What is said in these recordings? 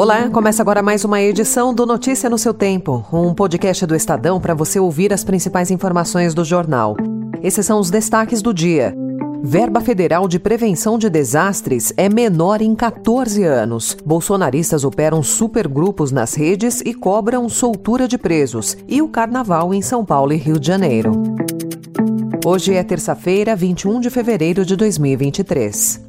Olá, começa agora mais uma edição do Notícia no seu Tempo, um podcast do Estadão para você ouvir as principais informações do jornal. Esses são os destaques do dia. Verba federal de prevenção de desastres é menor em 14 anos. Bolsonaristas operam supergrupos nas redes e cobram soltura de presos. E o carnaval em São Paulo e Rio de Janeiro. Hoje é terça-feira, 21 de fevereiro de 2023.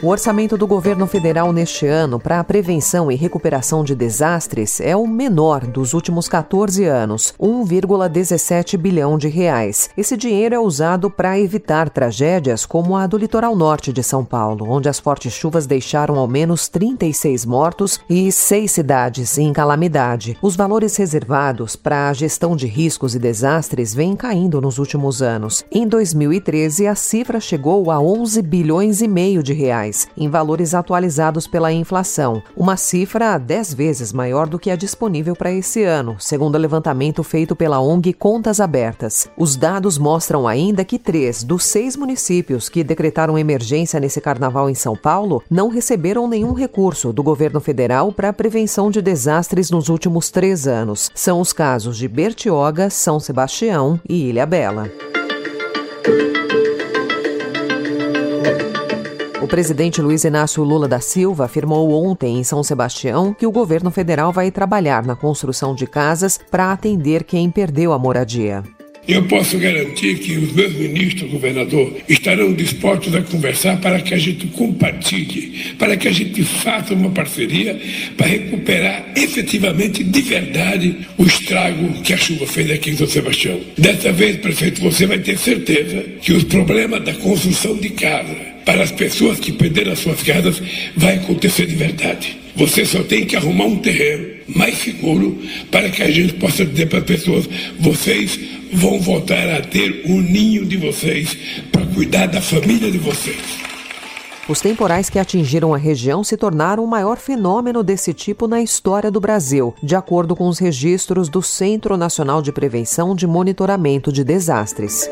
O orçamento do governo federal neste ano para a prevenção e recuperação de desastres é o menor dos últimos 14 anos, 1,17 bilhão de reais. Esse dinheiro é usado para evitar tragédias como a do litoral norte de São Paulo, onde as fortes chuvas deixaram ao menos 36 mortos e seis cidades em calamidade. Os valores reservados para a gestão de riscos e desastres vêm caindo nos últimos anos. Em 2013, a cifra chegou a 11 bilhões e meio de reais em valores atualizados pela inflação, uma cifra 10 vezes maior do que a disponível para esse ano, segundo o levantamento feito pela ONG Contas Abertas. Os dados mostram ainda que três dos seis municípios que decretaram emergência nesse carnaval em São Paulo não receberam nenhum recurso do governo federal para a prevenção de desastres nos últimos três anos. São os casos de Bertioga, São Sebastião e Ilha Bela. O presidente Luiz Inácio Lula da Silva afirmou ontem em São Sebastião que o governo federal vai trabalhar na construção de casas para atender quem perdeu a moradia. Eu posso garantir que os meus ministros, governador, estarão dispostos a conversar para que a gente compartilhe, para que a gente faça uma parceria para recuperar efetivamente, de verdade, o estrago que a chuva fez aqui em São Sebastião. Dessa vez, prefeito, você vai ter certeza que os problemas da construção de casa, para as pessoas que perderam as suas casas vai acontecer de verdade. Você só tem que arrumar um terreno mais seguro para que a gente possa dizer para as pessoas: vocês vão voltar a ter o um ninho de vocês para cuidar da família de vocês. Os temporais que atingiram a região se tornaram o maior fenômeno desse tipo na história do Brasil, de acordo com os registros do Centro Nacional de Prevenção de Monitoramento de Desastres.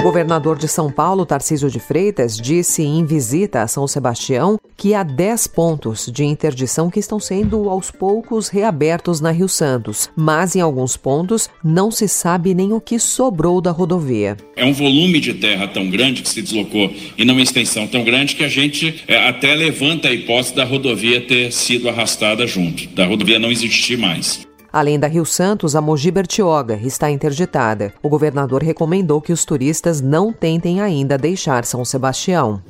O governador de São Paulo, Tarcísio de Freitas, disse em visita a São Sebastião que há 10 pontos de interdição que estão sendo aos poucos reabertos na Rio Santos, mas em alguns pontos não se sabe nem o que sobrou da rodovia. É um volume de terra tão grande que se deslocou e numa extensão tão grande que a gente é, até levanta a hipótese da rodovia ter sido arrastada junto, da rodovia não existir mais. Além da Rio Santos, a Mogi Bertioga está interditada. O governador recomendou que os turistas não tentem ainda deixar São Sebastião.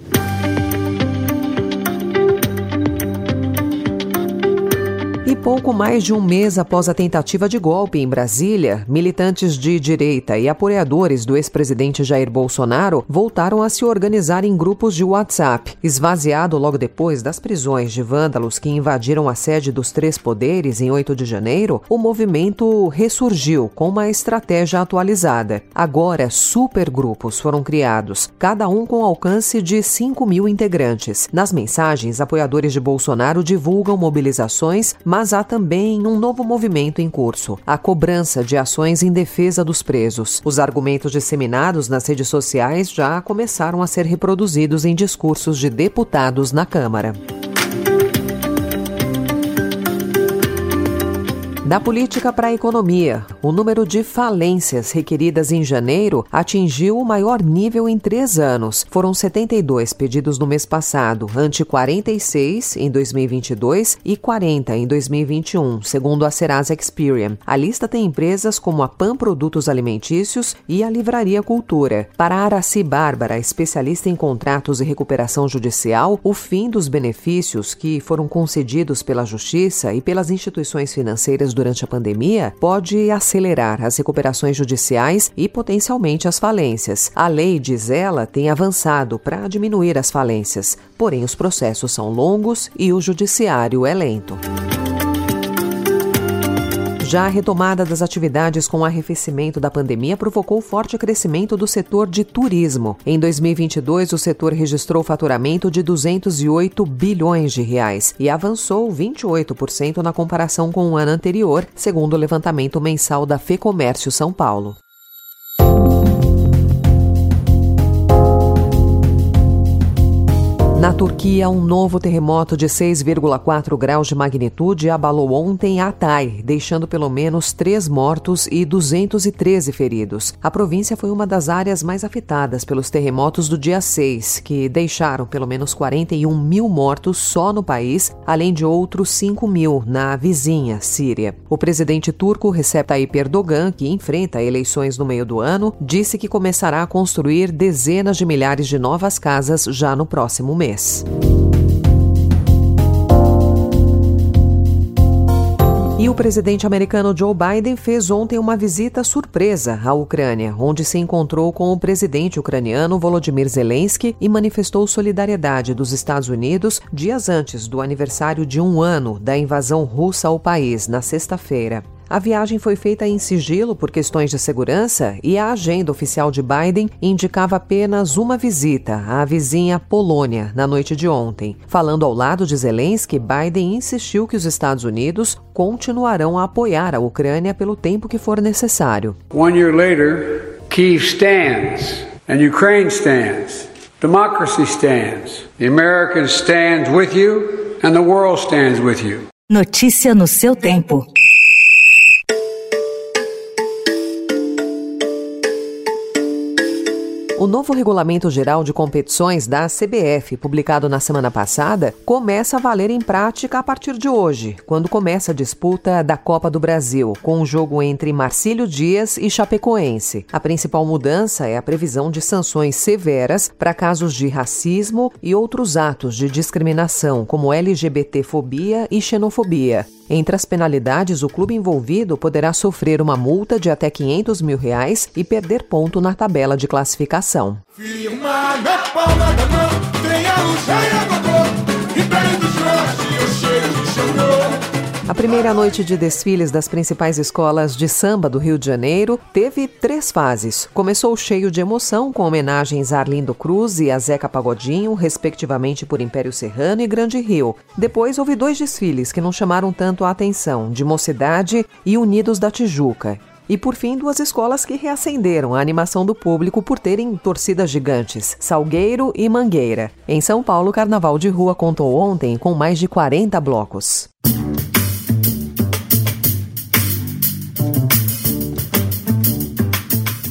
Pouco mais de um mês após a tentativa de golpe em Brasília, militantes de direita e apoiadores do ex-presidente Jair Bolsonaro voltaram a se organizar em grupos de WhatsApp. Esvaziado logo depois das prisões de vândalos que invadiram a sede dos três poderes em 8 de janeiro, o movimento ressurgiu com uma estratégia atualizada. Agora, supergrupos foram criados, cada um com alcance de 5 mil integrantes. Nas mensagens, apoiadores de Bolsonaro divulgam mobilizações, mas mas há também um novo movimento em curso: a cobrança de ações em defesa dos presos. Os argumentos disseminados nas redes sociais já começaram a ser reproduzidos em discursos de deputados na Câmara. Da política para a economia, o número de falências requeridas em janeiro atingiu o maior nível em três anos. Foram 72 pedidos no mês passado, ante 46 em 2022 e 40 em 2021, segundo a Serasa Experian. A lista tem empresas como a Pan Produtos Alimentícios e a Livraria Cultura. Para Araci Bárbara, especialista em contratos e recuperação judicial, o fim dos benefícios que foram concedidos pela Justiça e pelas instituições financeiras durante a pandemia pode acelerar as recuperações judiciais e potencialmente as falências. A lei, diz ela, tem avançado para diminuir as falências, porém os processos são longos e o judiciário é lento. Já a retomada das atividades com o arrefecimento da pandemia provocou forte crescimento do setor de turismo. Em 2022, o setor registrou faturamento de 208 bilhões de reais e avançou 28% na comparação com o ano anterior, segundo o levantamento mensal da Fecomércio São Paulo. Turquia, um novo terremoto de 6,4 graus de magnitude abalou ontem Hatay, deixando pelo menos três mortos e 213 feridos. A província foi uma das áreas mais afetadas pelos terremotos do dia 6, que deixaram pelo menos 41 mil mortos só no país, além de outros 5 mil na vizinha Síria. O presidente turco Recep Tayyip Erdogan, que enfrenta eleições no meio do ano, disse que começará a construir dezenas de milhares de novas casas já no próximo mês E o presidente americano Joe Biden fez ontem uma visita surpresa à Ucrânia, onde se encontrou com o presidente ucraniano Volodymyr Zelensky e manifestou solidariedade dos Estados Unidos dias antes do aniversário de um ano da invasão russa ao país, na sexta-feira. A viagem foi feita em sigilo por questões de segurança e a agenda oficial de Biden indicava apenas uma visita à vizinha Polônia na noite de ontem. Falando ao lado de Zelensky, Biden insistiu que os Estados Unidos continuarão a apoiar a Ucrânia pelo tempo que for necessário. One year later, Kiev stands and Ukraine stands. Democracy stands. The Americans stand with you and the world stands with you. Notícia no seu tempo. O novo Regulamento Geral de Competições da CBF, publicado na semana passada, começa a valer em prática a partir de hoje, quando começa a disputa da Copa do Brasil, com o um jogo entre Marcílio Dias e Chapecoense. A principal mudança é a previsão de sanções severas para casos de racismo e outros atos de discriminação, como LGBTfobia e xenofobia. Entre as penalidades, o clube envolvido poderá sofrer uma multa de até 500 mil reais e perder ponto na tabela de classificação. Firma primeira noite de desfiles das principais escolas de samba do Rio de Janeiro teve três fases. Começou cheio de emoção, com homenagens a Arlindo Cruz e a Zeca Pagodinho, respectivamente por Império Serrano e Grande Rio. Depois houve dois desfiles que não chamaram tanto a atenção, de Mocidade e Unidos da Tijuca. E por fim, duas escolas que reacenderam a animação do público por terem torcidas gigantes, Salgueiro e Mangueira. Em São Paulo, o Carnaval de Rua contou ontem com mais de 40 blocos.